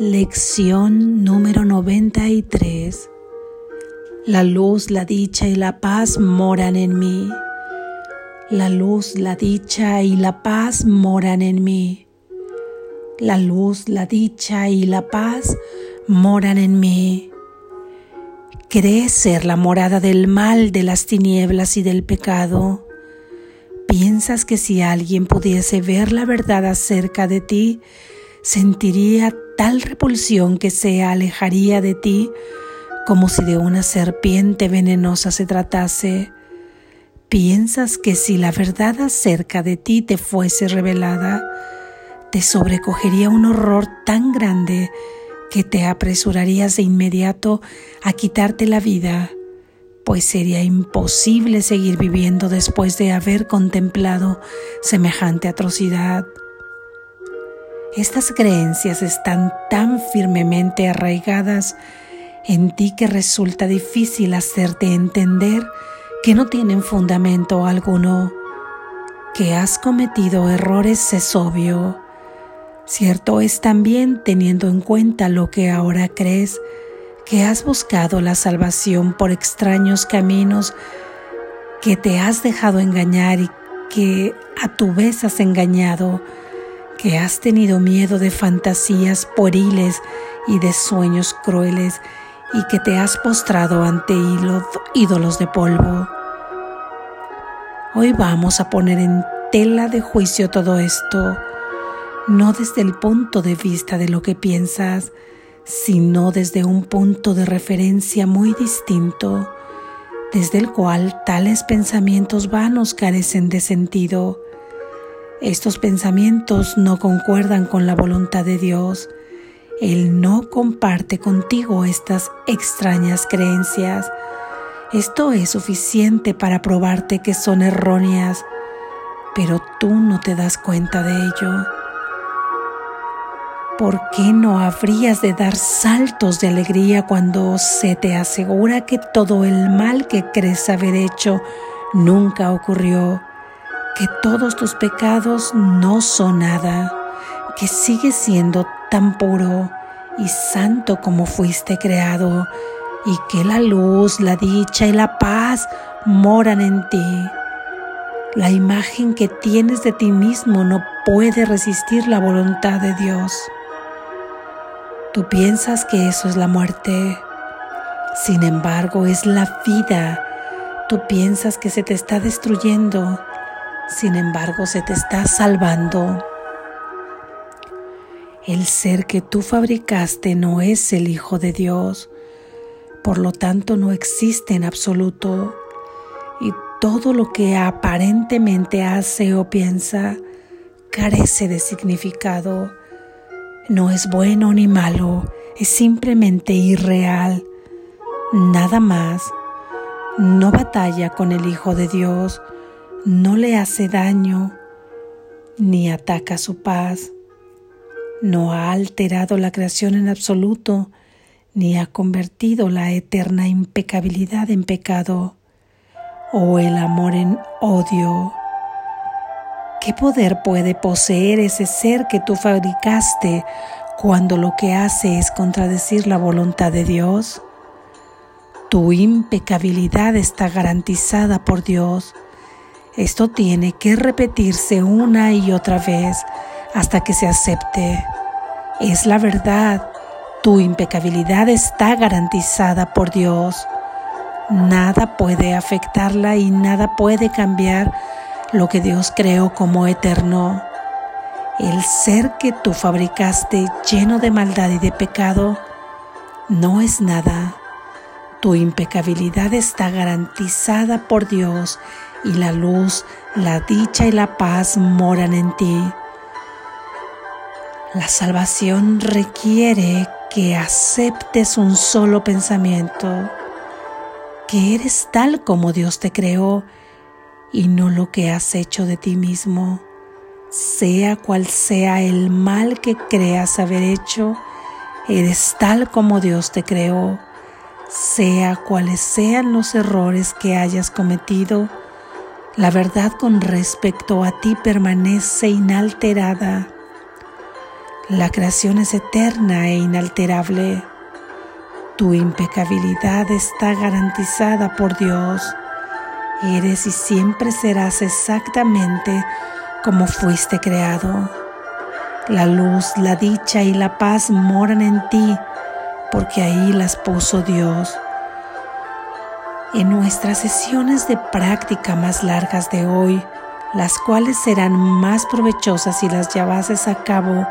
Lección número 93. La luz, la dicha y la paz moran en mí. La luz, la dicha y la paz moran en mí. La luz, la dicha y la paz moran en mí. ¿Crees ser la morada del mal, de las tinieblas y del pecado? ¿Piensas que si alguien pudiese ver la verdad acerca de ti, sentiría tal repulsión que se alejaría de ti como si de una serpiente venenosa se tratase. Piensas que si la verdad acerca de ti te fuese revelada, te sobrecogería un horror tan grande que te apresurarías de inmediato a quitarte la vida, pues sería imposible seguir viviendo después de haber contemplado semejante atrocidad. Estas creencias están tan firmemente arraigadas en ti que resulta difícil hacerte entender que no tienen fundamento alguno. Que has cometido errores es obvio. Cierto es también, teniendo en cuenta lo que ahora crees, que has buscado la salvación por extraños caminos, que te has dejado engañar y que a tu vez has engañado que has tenido miedo de fantasías pueriles y de sueños crueles y que te has postrado ante ídolos de polvo. Hoy vamos a poner en tela de juicio todo esto, no desde el punto de vista de lo que piensas, sino desde un punto de referencia muy distinto, desde el cual tales pensamientos vanos carecen de sentido estos pensamientos no concuerdan con la voluntad de Dios. Él no comparte contigo estas extrañas creencias. Esto es suficiente para probarte que son erróneas, pero tú no te das cuenta de ello. ¿Por qué no habrías de dar saltos de alegría cuando se te asegura que todo el mal que crees haber hecho nunca ocurrió? Que todos tus pecados no son nada, que sigues siendo tan puro y santo como fuiste creado, y que la luz, la dicha y la paz moran en ti. La imagen que tienes de ti mismo no puede resistir la voluntad de Dios. Tú piensas que eso es la muerte, sin embargo es la vida. Tú piensas que se te está destruyendo, sin embargo se te está salvando. El ser que tú fabricaste no es el Hijo de Dios, por lo tanto no existe en absoluto y todo lo que aparentemente hace o piensa carece de significado. No es bueno ni malo, es simplemente irreal, nada más. No batalla con el Hijo de Dios, no le hace daño ni ataca su paz, no ha alterado la creación en absoluto, ni ha convertido la eterna impecabilidad en pecado o el amor en odio. ¿Qué poder puede poseer ese ser que tú fabricaste cuando lo que hace es contradecir la voluntad de Dios? Tu impecabilidad está garantizada por Dios esto tiene que repetirse una y otra vez hasta que se acepte. Es la verdad. Tu impecabilidad está garantizada por Dios. Nada puede afectarla y nada puede cambiar lo que Dios creó como eterno. El ser que tú fabricaste lleno de maldad y de pecado no es nada. Tu impecabilidad está garantizada por Dios y la luz, la dicha y la paz moran en ti. La salvación requiere que aceptes un solo pensamiento, que eres tal como Dios te creó y no lo que has hecho de ti mismo. Sea cual sea el mal que creas haber hecho, eres tal como Dios te creó. Sea cuales sean los errores que hayas cometido, la verdad con respecto a ti permanece inalterada. La creación es eterna e inalterable. Tu impecabilidad está garantizada por Dios. Eres y siempre serás exactamente como fuiste creado. La luz, la dicha y la paz moran en ti porque ahí las puso Dios. En nuestras sesiones de práctica más largas de hoy, las cuales serán más provechosas si las llevases a cabo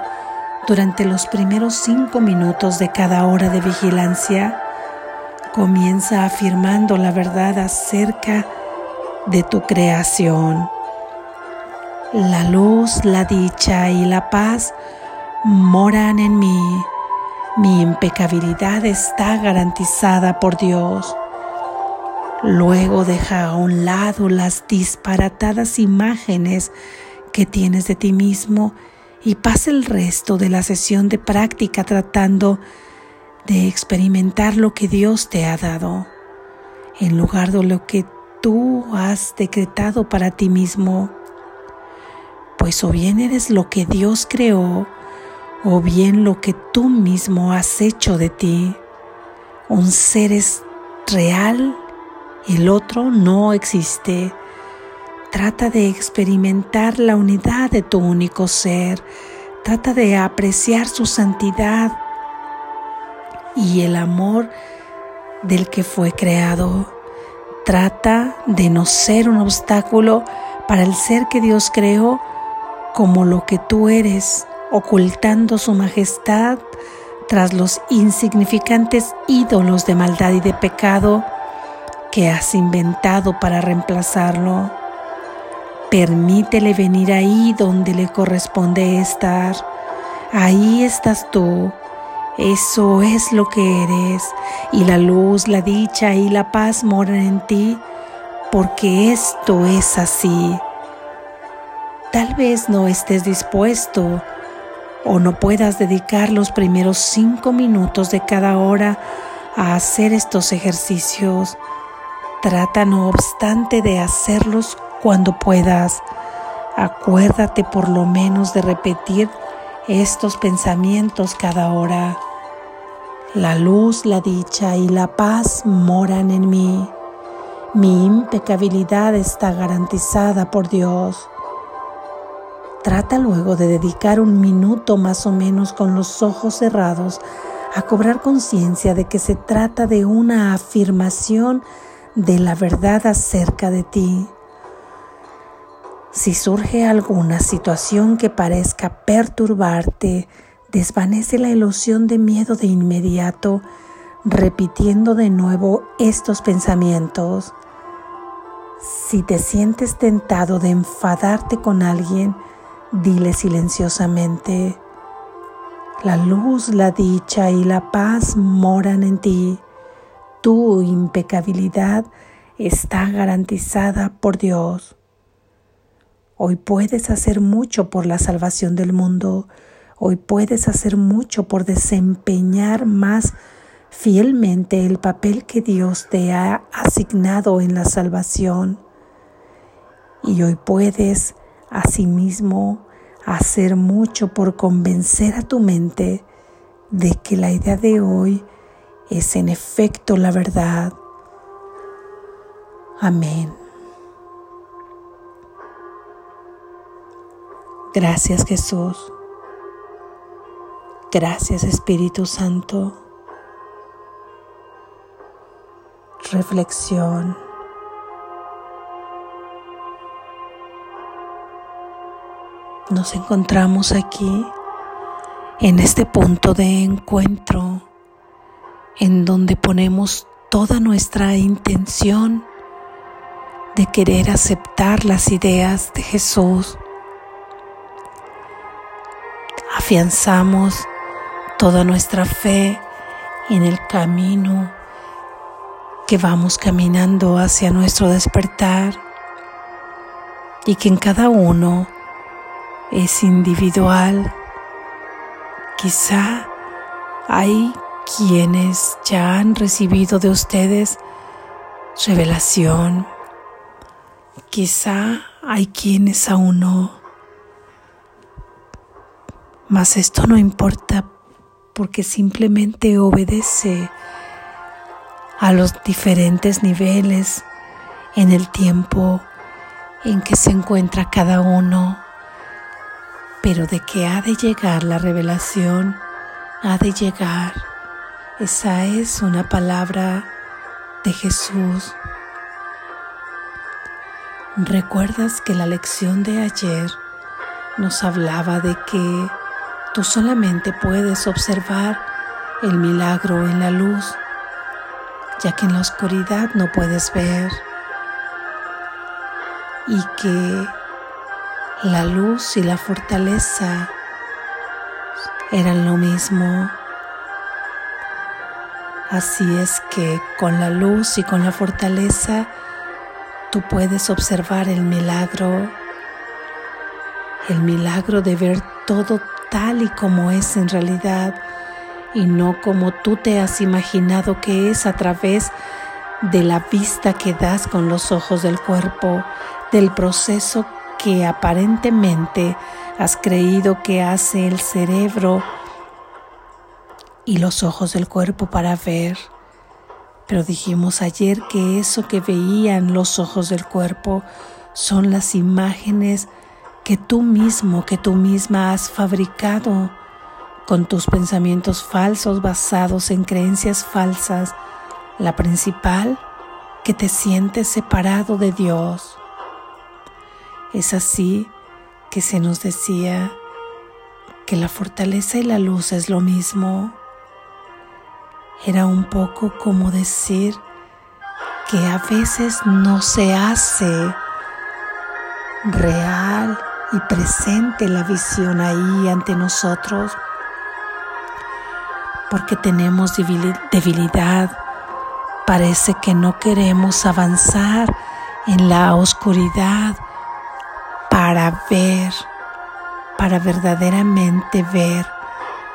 durante los primeros cinco minutos de cada hora de vigilancia, comienza afirmando la verdad acerca de tu creación. La luz, la dicha y la paz moran en mí. Mi impecabilidad está garantizada por Dios. Luego deja a un lado las disparatadas imágenes que tienes de ti mismo y pasa el resto de la sesión de práctica tratando de experimentar lo que Dios te ha dado, en lugar de lo que tú has decretado para ti mismo. Pues o bien eres lo que Dios creó, o bien lo que tú mismo has hecho de ti. Un ser es real, el otro no existe. Trata de experimentar la unidad de tu único ser. Trata de apreciar su santidad y el amor del que fue creado. Trata de no ser un obstáculo para el ser que Dios creó como lo que tú eres, ocultando su majestad tras los insignificantes ídolos de maldad y de pecado que has inventado para reemplazarlo. Permítele venir ahí donde le corresponde estar. Ahí estás tú. Eso es lo que eres. Y la luz, la dicha y la paz moran en ti porque esto es así. Tal vez no estés dispuesto o no puedas dedicar los primeros cinco minutos de cada hora a hacer estos ejercicios. Trata no obstante de hacerlos cuando puedas. Acuérdate por lo menos de repetir estos pensamientos cada hora. La luz, la dicha y la paz moran en mí. Mi impecabilidad está garantizada por Dios. Trata luego de dedicar un minuto más o menos con los ojos cerrados a cobrar conciencia de que se trata de una afirmación de la verdad acerca de ti. Si surge alguna situación que parezca perturbarte, desvanece la ilusión de miedo de inmediato, repitiendo de nuevo estos pensamientos. Si te sientes tentado de enfadarte con alguien, dile silenciosamente, la luz, la dicha y la paz moran en ti. Tu impecabilidad está garantizada por Dios. Hoy puedes hacer mucho por la salvación del mundo. Hoy puedes hacer mucho por desempeñar más fielmente el papel que Dios te ha asignado en la salvación. Y hoy puedes asimismo hacer mucho por convencer a tu mente de que la idea de hoy es en efecto la verdad. Amén. Gracias Jesús. Gracias Espíritu Santo. Reflexión. Nos encontramos aquí en este punto de encuentro en donde ponemos toda nuestra intención de querer aceptar las ideas de Jesús afianzamos toda nuestra fe en el camino que vamos caminando hacia nuestro despertar y que en cada uno es individual. Quizá hay quienes ya han recibido de ustedes revelación. Quizá hay quienes aún no. Mas esto no importa porque simplemente obedece a los diferentes niveles en el tiempo en que se encuentra cada uno, pero de que ha de llegar la revelación, ha de llegar. Esa es una palabra de Jesús. ¿Recuerdas que la lección de ayer nos hablaba de que tú solamente puedes observar el milagro en la luz, ya que en la oscuridad no puedes ver? y que la luz y la fortaleza eran lo mismo. Así es que con la luz y con la fortaleza tú puedes observar el milagro, el milagro de ver todo tal y como es en realidad y no como tú te has imaginado que es a través de la vista que das con los ojos del cuerpo, del proceso que aparentemente has creído que hace el cerebro y los ojos del cuerpo para ver. Pero dijimos ayer que eso que veían los ojos del cuerpo son las imágenes que tú mismo, que tú misma has fabricado con tus pensamientos falsos basados en creencias falsas. La principal, que te sientes separado de Dios. Es así que se nos decía que la fortaleza y la luz es lo mismo. Era un poco como decir que a veces no se hace real y presente la visión ahí ante nosotros porque tenemos debilidad. Parece que no queremos avanzar en la oscuridad para ver, para verdaderamente ver,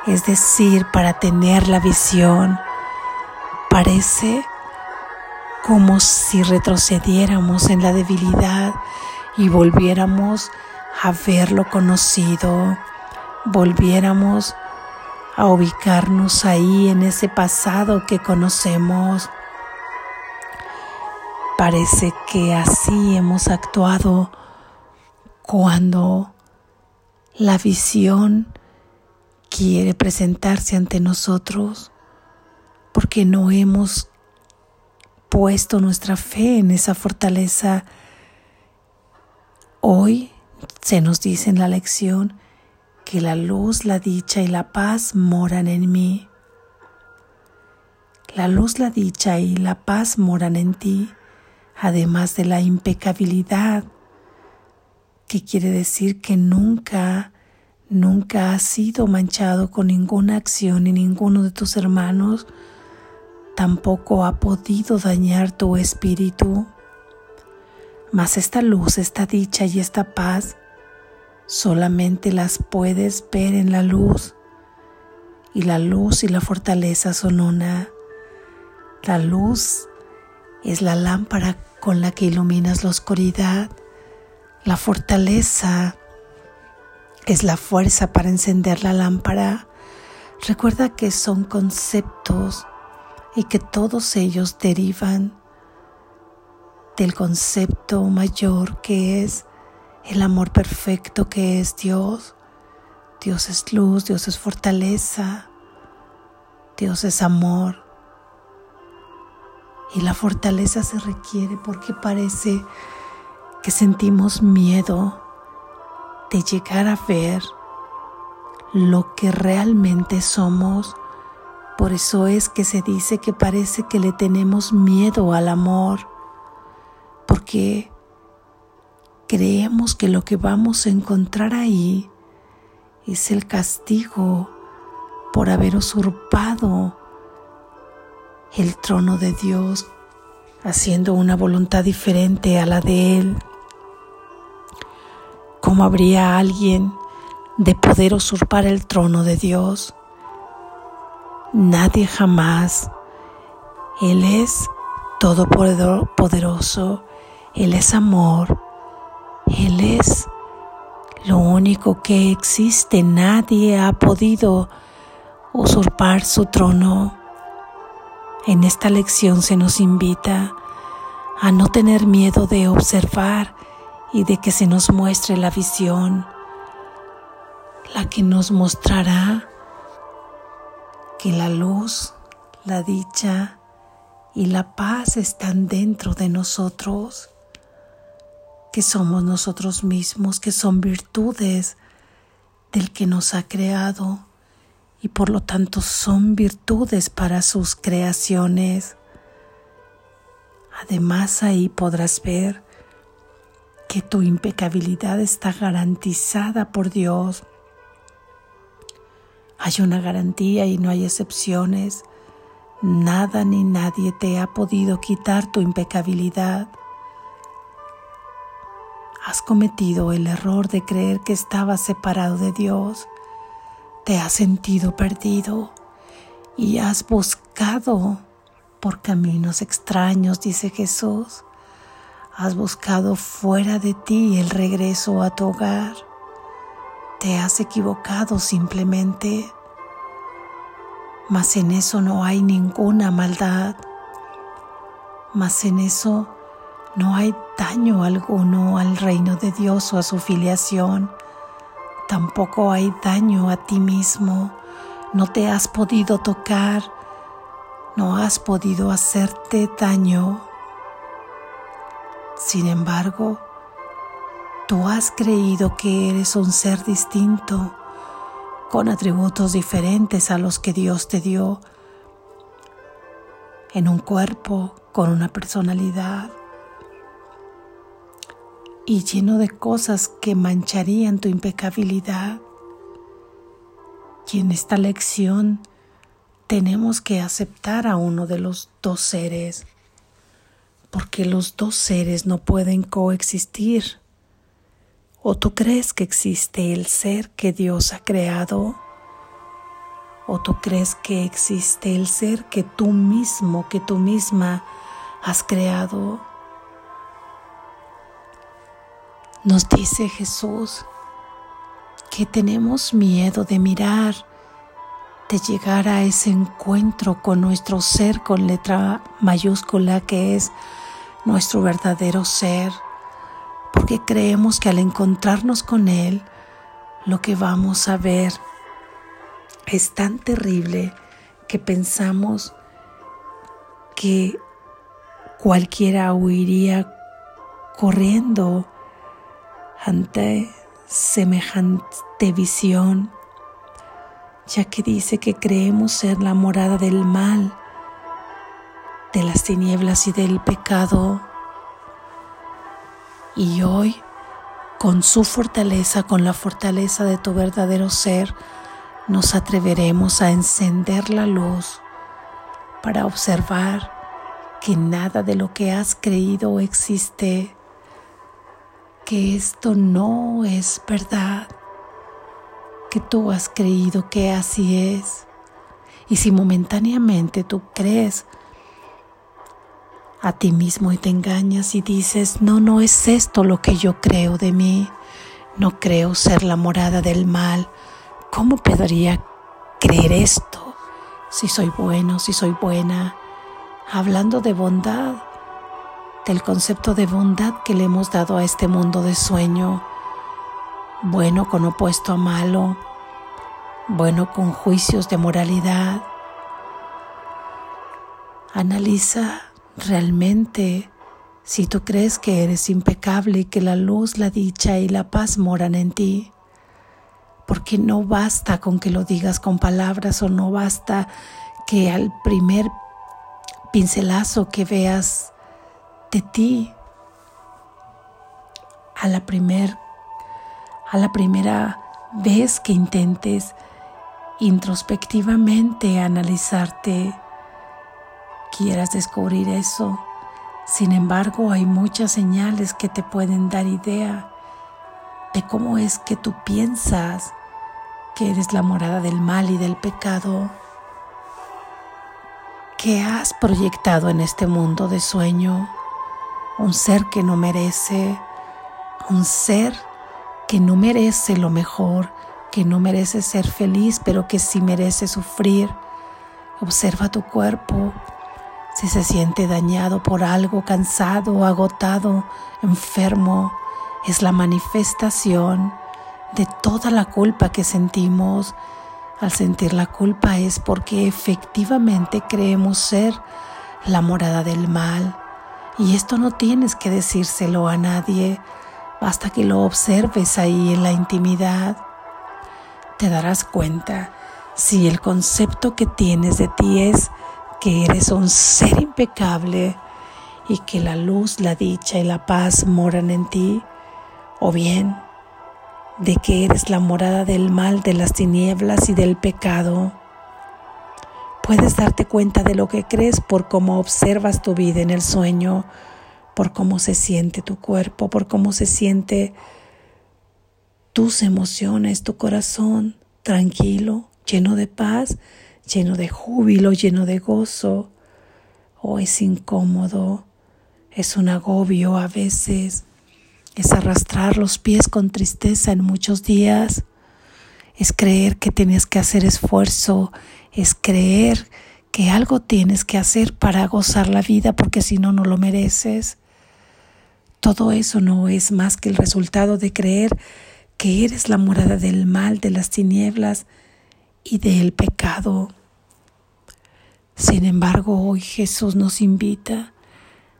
es decir, para tener la visión. Parece como si retrocediéramos en la debilidad y volviéramos a ver lo conocido, volviéramos a ubicarnos ahí en ese pasado que conocemos. Parece que así hemos actuado cuando la visión quiere presentarse ante nosotros porque no hemos puesto nuestra fe en esa fortaleza. Hoy se nos dice en la lección que la luz, la dicha y la paz moran en mí. La luz, la dicha y la paz moran en ti, además de la impecabilidad que quiere decir que nunca, nunca has sido manchado con ninguna acción y ninguno de tus hermanos tampoco ha podido dañar tu espíritu. Mas esta luz, esta dicha y esta paz solamente las puedes ver en la luz. Y la luz y la fortaleza son una. La luz es la lámpara con la que iluminas la oscuridad la fortaleza es la fuerza para encender la lámpara. Recuerda que son conceptos y que todos ellos derivan del concepto mayor que es el amor perfecto que es Dios. Dios es luz, Dios es fortaleza, Dios es amor. Y la fortaleza se requiere porque parece que sentimos miedo de llegar a ver lo que realmente somos. Por eso es que se dice que parece que le tenemos miedo al amor, porque creemos que lo que vamos a encontrar ahí es el castigo por haber usurpado el trono de Dios, haciendo una voluntad diferente a la de Él. ¿Cómo habría alguien de poder usurpar el trono de Dios? Nadie jamás. Él es todopoderoso, Él es amor, Él es lo único que existe, nadie ha podido usurpar su trono. En esta lección se nos invita a no tener miedo de observar y de que se nos muestre la visión, la que nos mostrará que la luz, la dicha y la paz están dentro de nosotros, que somos nosotros mismos, que son virtudes del que nos ha creado y por lo tanto son virtudes para sus creaciones. Además ahí podrás ver que tu impecabilidad está garantizada por Dios hay una garantía y no hay excepciones. Nada ni nadie te ha podido quitar tu impecabilidad. Has cometido el error de creer que estabas separado de Dios. Te has sentido perdido y has buscado por caminos extraños, dice Jesús. Has buscado fuera de ti el regreso a tu hogar. Te has equivocado simplemente, mas en eso no hay ninguna maldad, mas en eso no hay daño alguno al reino de Dios o a su filiación. Tampoco hay daño a ti mismo. No te has podido tocar, no has podido hacerte daño. Sin embargo, Tú has creído que eres un ser distinto, con atributos diferentes a los que Dios te dio, en un cuerpo, con una personalidad y lleno de cosas que mancharían tu impecabilidad. Y en esta lección tenemos que aceptar a uno de los dos seres, porque los dos seres no pueden coexistir. ¿O tú crees que existe el ser que Dios ha creado? ¿O tú crees que existe el ser que tú mismo, que tú misma has creado? Nos dice Jesús que tenemos miedo de mirar, de llegar a ese encuentro con nuestro ser con letra mayúscula que es nuestro verdadero ser porque creemos que al encontrarnos con Él, lo que vamos a ver es tan terrible que pensamos que cualquiera huiría corriendo ante semejante visión, ya que dice que creemos ser la morada del mal, de las tinieblas y del pecado y hoy, con su fortaleza, con la fortaleza de tu verdadero ser, nos atreveremos a encender la luz para observar que nada de lo que has creído existe, que esto no es verdad, que tú has creído que así es. Y si momentáneamente tú crees a ti mismo y te engañas y dices, no, no es esto lo que yo creo de mí, no creo ser la morada del mal, ¿cómo podría creer esto si soy bueno, si soy buena? Hablando de bondad, del concepto de bondad que le hemos dado a este mundo de sueño, bueno con opuesto a malo, bueno con juicios de moralidad. Analiza Realmente, si tú crees que eres impecable y que la luz, la dicha y la paz moran en ti, porque no basta con que lo digas con palabras o no basta que al primer pincelazo que veas de ti, a la primer a la primera vez que intentes introspectivamente analizarte quieras descubrir eso. Sin embargo, hay muchas señales que te pueden dar idea de cómo es que tú piensas que eres la morada del mal y del pecado, que has proyectado en este mundo de sueño, un ser que no merece, un ser que no merece lo mejor, que no merece ser feliz, pero que sí merece sufrir. Observa tu cuerpo, si se siente dañado por algo, cansado, agotado, enfermo, es la manifestación de toda la culpa que sentimos. Al sentir la culpa es porque efectivamente creemos ser la morada del mal. Y esto no tienes que decírselo a nadie, basta que lo observes ahí en la intimidad. Te darás cuenta si el concepto que tienes de ti es que eres un ser impecable y que la luz, la dicha y la paz moran en ti, o bien de que eres la morada del mal, de las tinieblas y del pecado. Puedes darte cuenta de lo que crees por cómo observas tu vida en el sueño, por cómo se siente tu cuerpo, por cómo se siente tus emociones, tu corazón tranquilo, lleno de paz, lleno de júbilo, lleno de gozo. O oh, es incómodo, es un agobio a veces, es arrastrar los pies con tristeza en muchos días, es creer que tienes que hacer esfuerzo, es creer que algo tienes que hacer para gozar la vida porque si no, no lo mereces. Todo eso no es más que el resultado de creer que eres la morada del mal, de las tinieblas y del pecado. Sin embargo, hoy Jesús nos invita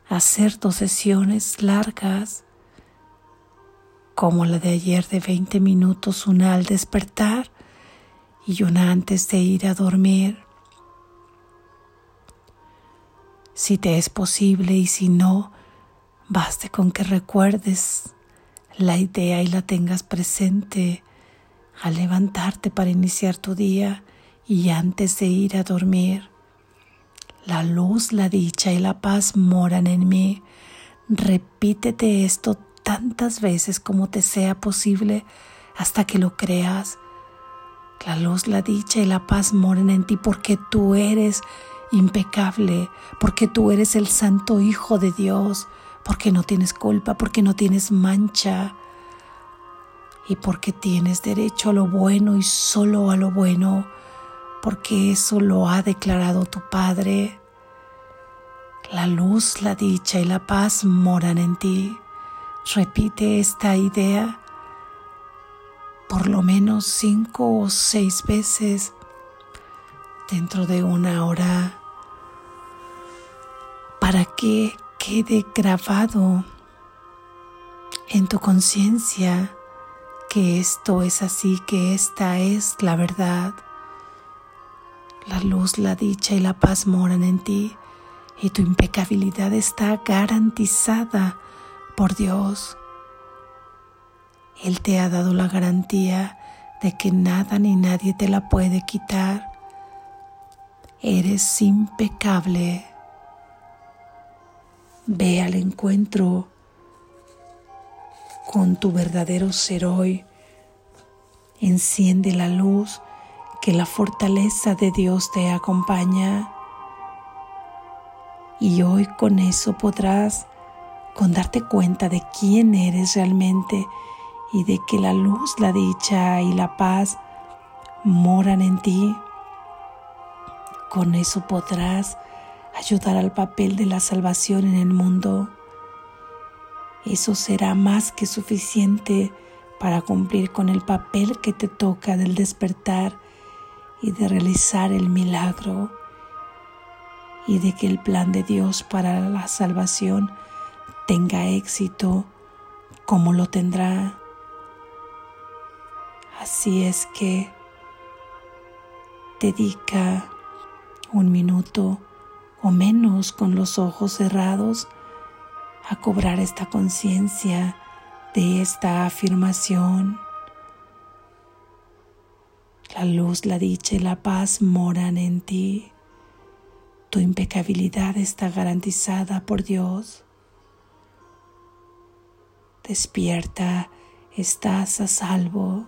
a hacer dos sesiones largas como la de ayer de 20 minutos, una al despertar y una antes de ir a dormir. Si te es posible y si no, baste con que recuerdes la idea y la tengas presente al levantarte para iniciar tu día y antes de ir a dormir. La luz, la dicha y la paz moran en mí. Repítete esto tantas veces como te sea posible hasta que lo creas. La luz, la dicha y la paz moren en ti porque tú eres impecable, porque tú eres el santo Hijo de Dios, porque no tienes culpa, porque no tienes mancha y porque tienes derecho a lo bueno y solo a lo bueno, porque eso lo ha declarado tu Padre. La luz, la dicha y la paz moran en ti. Repite esta idea por lo menos cinco o seis veces dentro de una hora para que quede grabado en tu conciencia que esto es así, que esta es la verdad. La luz, la dicha y la paz moran en ti y tu impecabilidad está garantizada por Dios. Él te ha dado la garantía de que nada ni nadie te la puede quitar. Eres impecable. Ve al encuentro con tu verdadero ser hoy. Enciende la luz que la fortaleza de Dios te acompaña. Y hoy con eso podrás con darte cuenta de quién eres realmente y de que la luz, la dicha y la paz moran en ti. Con eso podrás ayudar al papel de la salvación en el mundo. Eso será más que suficiente para cumplir con el papel que te toca del despertar y de realizar el milagro y de que el plan de Dios para la salvación tenga éxito como lo tendrá. Así es que dedica un minuto o menos con los ojos cerrados a cobrar esta conciencia de esta afirmación. La luz, la dicha y la paz moran en ti. Tu impecabilidad está garantizada por Dios. Despierta, estás a salvo.